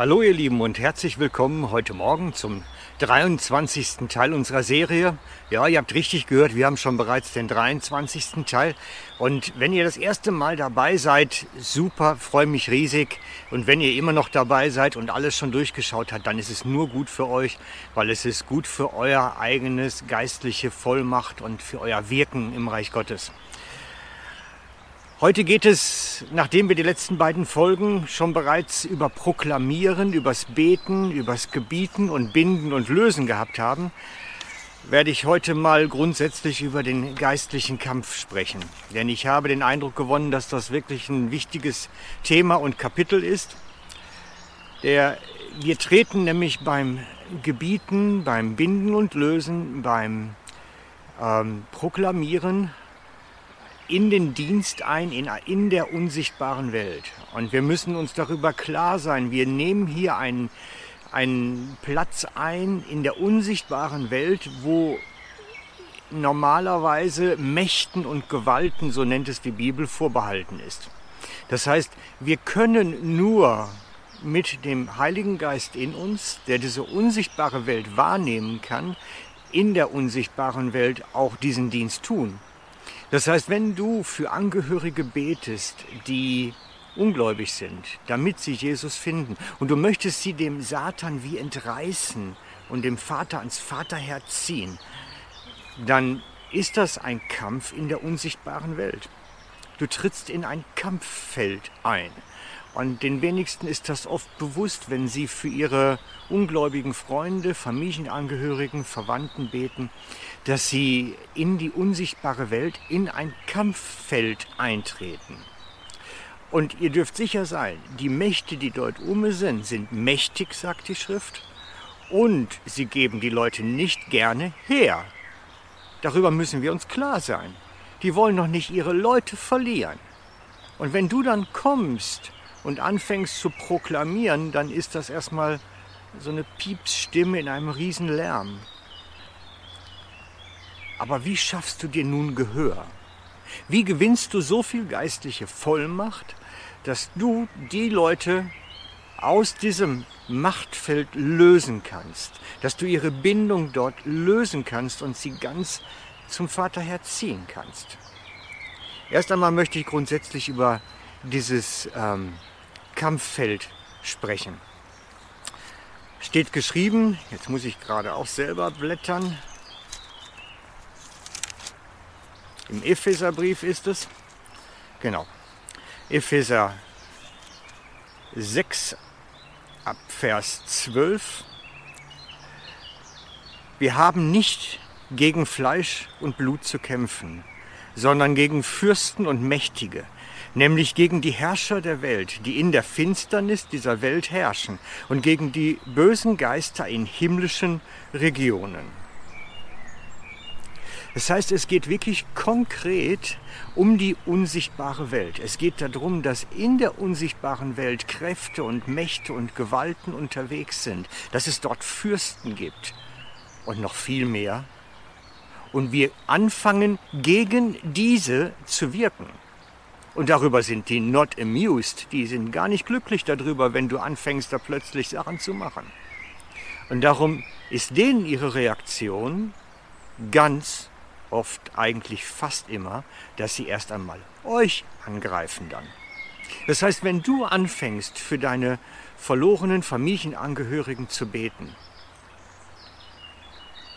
Hallo ihr Lieben und herzlich willkommen heute Morgen zum 23. Teil unserer Serie. Ja, ihr habt richtig gehört, wir haben schon bereits den 23. Teil. Und wenn ihr das erste Mal dabei seid, super, freue mich riesig. Und wenn ihr immer noch dabei seid und alles schon durchgeschaut habt, dann ist es nur gut für euch, weil es ist gut für euer eigenes geistliche Vollmacht und für euer Wirken im Reich Gottes. Heute geht es, nachdem wir die letzten beiden Folgen schon bereits über Proklamieren, übers Beten, übers Gebieten und Binden und Lösen gehabt haben, werde ich heute mal grundsätzlich über den geistlichen Kampf sprechen. Denn ich habe den Eindruck gewonnen, dass das wirklich ein wichtiges Thema und Kapitel ist. Der, wir treten nämlich beim Gebieten, beim Binden und Lösen, beim ähm, Proklamieren in den Dienst ein, in, in der unsichtbaren Welt. Und wir müssen uns darüber klar sein, wir nehmen hier einen, einen Platz ein in der unsichtbaren Welt, wo normalerweise Mächten und Gewalten, so nennt es die Bibel, vorbehalten ist. Das heißt, wir können nur mit dem Heiligen Geist in uns, der diese unsichtbare Welt wahrnehmen kann, in der unsichtbaren Welt auch diesen Dienst tun. Das heißt, wenn du für Angehörige betest, die ungläubig sind, damit sie Jesus finden, und du möchtest sie dem Satan wie entreißen und dem Vater ans Vaterherz ziehen, dann ist das ein Kampf in der unsichtbaren Welt. Du trittst in ein Kampffeld ein. Und den wenigsten ist das oft bewusst, wenn sie für ihre ungläubigen Freunde, Familienangehörigen, Verwandten beten, dass sie in die unsichtbare Welt, in ein Kampffeld eintreten. Und ihr dürft sicher sein, die Mächte, die dort um sind, sind mächtig, sagt die Schrift, und sie geben die Leute nicht gerne her. Darüber müssen wir uns klar sein. Die wollen doch nicht ihre Leute verlieren. Und wenn du dann kommst und anfängst zu proklamieren, dann ist das erstmal so eine Piepsstimme in einem Riesenlärm. Aber wie schaffst du dir nun Gehör? Wie gewinnst du so viel geistliche Vollmacht, dass du die Leute aus diesem Machtfeld lösen kannst, dass du ihre Bindung dort lösen kannst und sie ganz zum Vater herziehen kannst? Erst einmal möchte ich grundsätzlich über dieses ähm, Kampffeld sprechen. Steht geschrieben, jetzt muss ich gerade auch selber blättern. Im Epheserbrief ist es. Genau. Epheser 6 ab Vers 12. Wir haben nicht gegen Fleisch und Blut zu kämpfen, sondern gegen Fürsten und Mächtige, nämlich gegen die Herrscher der Welt, die in der Finsternis dieser Welt herrschen und gegen die bösen Geister in himmlischen Regionen. Das heißt, es geht wirklich konkret um die unsichtbare Welt. Es geht darum, dass in der unsichtbaren Welt Kräfte und Mächte und Gewalten unterwegs sind, dass es dort Fürsten gibt und noch viel mehr. Und wir anfangen, gegen diese zu wirken. Und darüber sind die not amused. Die sind gar nicht glücklich darüber, wenn du anfängst, da plötzlich Sachen zu machen. Und darum ist denen ihre Reaktion ganz oft, eigentlich fast immer, dass sie erst einmal euch angreifen dann. Das heißt, wenn du anfängst, für deine verlorenen Familienangehörigen zu beten,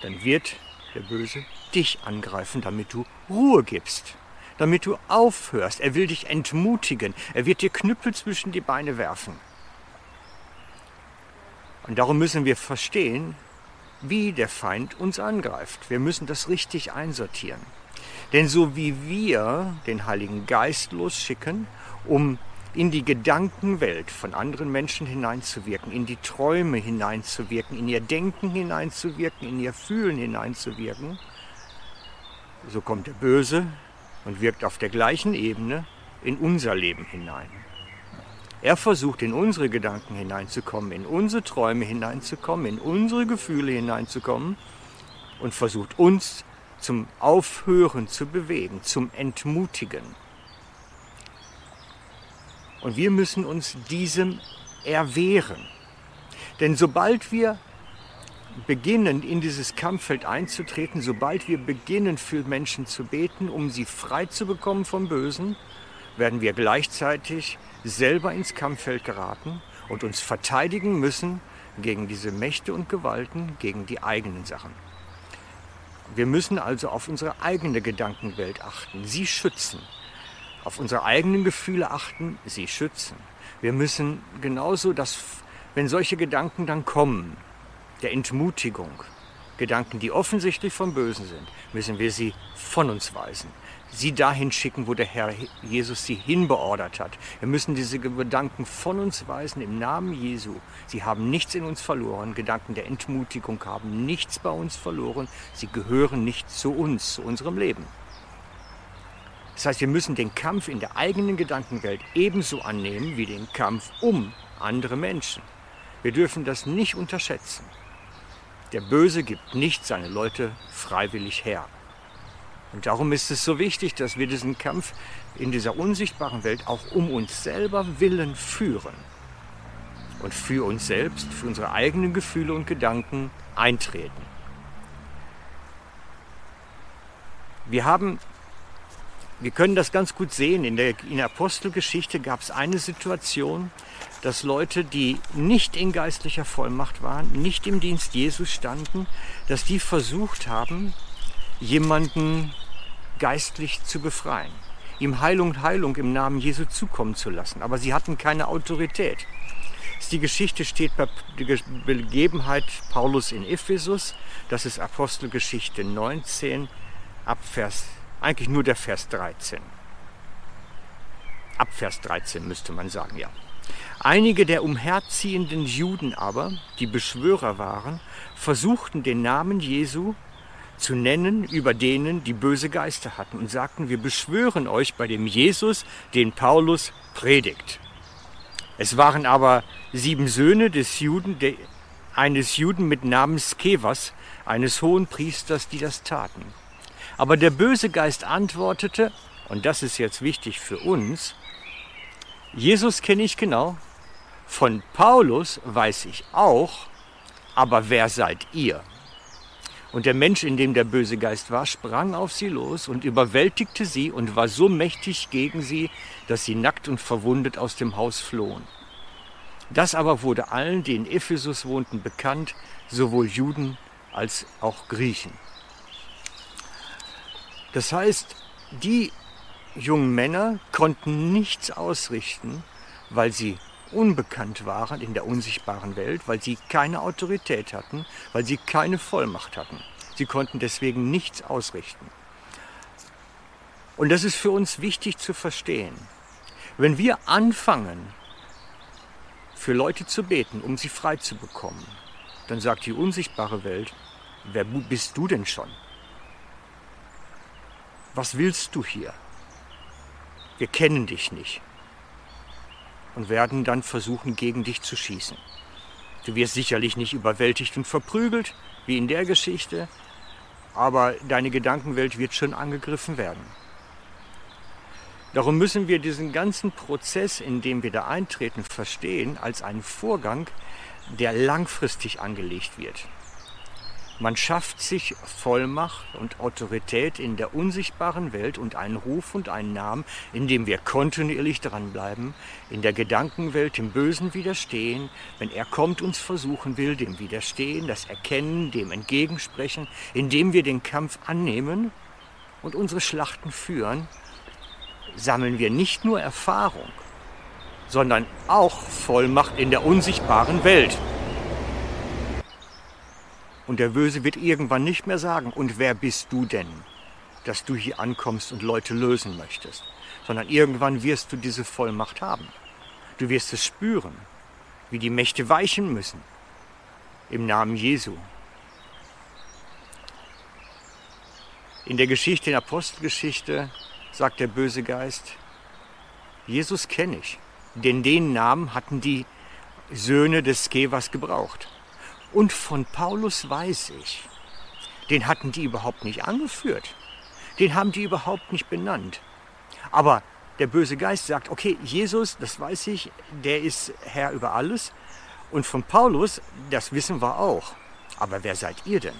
dann wird der Böse dich angreifen, damit du Ruhe gibst damit du aufhörst. Er will dich entmutigen. Er wird dir Knüppel zwischen die Beine werfen. Und darum müssen wir verstehen, wie der Feind uns angreift. Wir müssen das richtig einsortieren. Denn so wie wir den Heiligen Geist losschicken, um in die Gedankenwelt von anderen Menschen hineinzuwirken, in die Träume hineinzuwirken, in ihr Denken hineinzuwirken, in ihr Fühlen hineinzuwirken, so kommt der Böse und wirkt auf der gleichen Ebene in unser Leben hinein. Er versucht in unsere Gedanken hineinzukommen, in unsere Träume hineinzukommen, in unsere Gefühle hineinzukommen und versucht uns zum Aufhören zu bewegen, zum Entmutigen. Und wir müssen uns diesem erwehren. Denn sobald wir beginnen, in dieses Kampffeld einzutreten, sobald wir beginnen, für Menschen zu beten, um sie frei zu bekommen vom Bösen, werden wir gleichzeitig selber ins Kampffeld geraten und uns verteidigen müssen gegen diese Mächte und Gewalten, gegen die eigenen Sachen. Wir müssen also auf unsere eigene Gedankenwelt achten, sie schützen. Auf unsere eigenen Gefühle achten, sie schützen. Wir müssen genauso, dass, wenn solche Gedanken dann kommen, der Entmutigung, Gedanken, die offensichtlich vom Bösen sind, müssen wir sie von uns weisen. Sie dahin schicken, wo der Herr Jesus sie hinbeordert hat. Wir müssen diese Gedanken von uns weisen im Namen Jesu. Sie haben nichts in uns verloren. Gedanken der Entmutigung haben nichts bei uns verloren. Sie gehören nicht zu uns, zu unserem Leben. Das heißt, wir müssen den Kampf in der eigenen Gedankenwelt ebenso annehmen wie den Kampf um andere Menschen. Wir dürfen das nicht unterschätzen. Der Böse gibt nicht seine Leute freiwillig her. Und darum ist es so wichtig, dass wir diesen Kampf in dieser unsichtbaren Welt auch um uns selber willen führen und für uns selbst, für unsere eigenen Gefühle und Gedanken eintreten. Wir haben, wir können das ganz gut sehen. In der, in der Apostelgeschichte gab es eine Situation, dass Leute, die nicht in geistlicher Vollmacht waren, nicht im Dienst Jesus standen, dass die versucht haben, jemanden geistlich zu befreien, ihm Heilung und Heilung im Namen Jesu zukommen zu lassen. Aber sie hatten keine Autorität. Die Geschichte steht bei der Begebenheit Paulus in Ephesus. Das ist Apostelgeschichte 19, Abvers, eigentlich nur der Vers 13. Ab Vers 13 müsste man sagen, ja. Einige der umherziehenden Juden aber, die Beschwörer waren, versuchten den Namen Jesu zu nennen über denen, die böse Geister hatten und sagten, wir beschwören euch bei dem Jesus, den Paulus predigt. Es waren aber sieben Söhne des Juden, eines Juden mit Namen Skevas, eines hohen Priesters, die das taten. Aber der böse Geist antwortete, und das ist jetzt wichtig für uns, Jesus kenne ich genau, von Paulus weiß ich auch, aber wer seid ihr? Und der Mensch, in dem der böse Geist war, sprang auf sie los und überwältigte sie und war so mächtig gegen sie, dass sie nackt und verwundet aus dem Haus flohen. Das aber wurde allen, die in Ephesus wohnten, bekannt, sowohl Juden als auch Griechen. Das heißt, die jungen Männer konnten nichts ausrichten, weil sie unbekannt waren in der unsichtbaren Welt, weil sie keine Autorität hatten, weil sie keine Vollmacht hatten. Sie konnten deswegen nichts ausrichten. Und das ist für uns wichtig zu verstehen. Wenn wir anfangen, für Leute zu beten, um sie frei zu bekommen, dann sagt die unsichtbare Welt, wer bist du denn schon? Was willst du hier? Wir kennen dich nicht und werden dann versuchen, gegen dich zu schießen. Du wirst sicherlich nicht überwältigt und verprügelt, wie in der Geschichte, aber deine Gedankenwelt wird schon angegriffen werden. Darum müssen wir diesen ganzen Prozess, in dem wir da eintreten, verstehen als einen Vorgang, der langfristig angelegt wird. Man schafft sich Vollmacht und Autorität in der unsichtbaren Welt und einen Ruf und einen Namen, indem wir kontinuierlich dranbleiben, in der Gedankenwelt dem Bösen widerstehen, wenn er kommt, uns versuchen will, dem widerstehen, das Erkennen, dem entgegensprechen, indem wir den Kampf annehmen und unsere Schlachten führen, sammeln wir nicht nur Erfahrung, sondern auch Vollmacht in der unsichtbaren Welt. Und der Böse wird irgendwann nicht mehr sagen, und wer bist du denn, dass du hier ankommst und Leute lösen möchtest, sondern irgendwann wirst du diese Vollmacht haben. Du wirst es spüren, wie die Mächte weichen müssen. Im Namen Jesu. In der Geschichte, in der Apostelgeschichte, sagt der böse Geist, Jesus kenne ich, denn den Namen hatten die Söhne des Skevas gebraucht. Und von Paulus weiß ich, den hatten die überhaupt nicht angeführt. Den haben die überhaupt nicht benannt. Aber der böse Geist sagt, okay, Jesus, das weiß ich, der ist Herr über alles. Und von Paulus, das wissen wir auch. Aber wer seid ihr denn?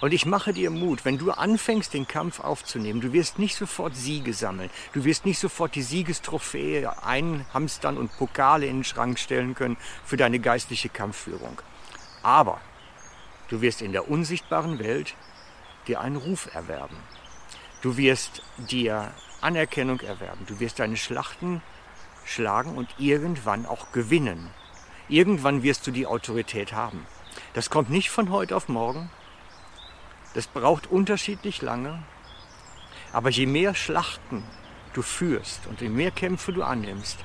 Und ich mache dir Mut, wenn du anfängst, den Kampf aufzunehmen, du wirst nicht sofort Siege sammeln. Du wirst nicht sofort die Siegestrophäe einhamstern und Pokale in den Schrank stellen können für deine geistliche Kampfführung. Aber du wirst in der unsichtbaren Welt dir einen Ruf erwerben. Du wirst dir Anerkennung erwerben. Du wirst deine Schlachten schlagen und irgendwann auch gewinnen. Irgendwann wirst du die Autorität haben. Das kommt nicht von heute auf morgen. Das braucht unterschiedlich lange. Aber je mehr Schlachten du führst und je mehr Kämpfe du annimmst,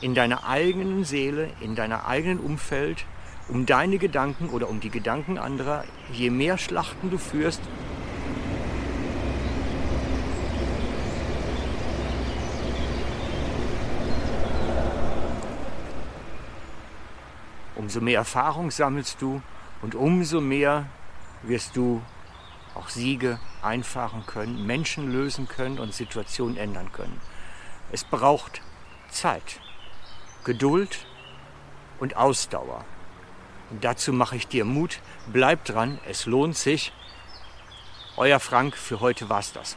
in deiner eigenen Seele, in deiner eigenen Umfeld, um deine Gedanken oder um die Gedanken anderer, je mehr Schlachten du führst, umso mehr Erfahrung sammelst du und umso mehr wirst du auch Siege einfahren können, Menschen lösen können und Situationen ändern können. Es braucht Zeit, Geduld und Ausdauer. Und dazu mache ich dir Mut. Bleib dran, es lohnt sich. Euer Frank, für heute war's das.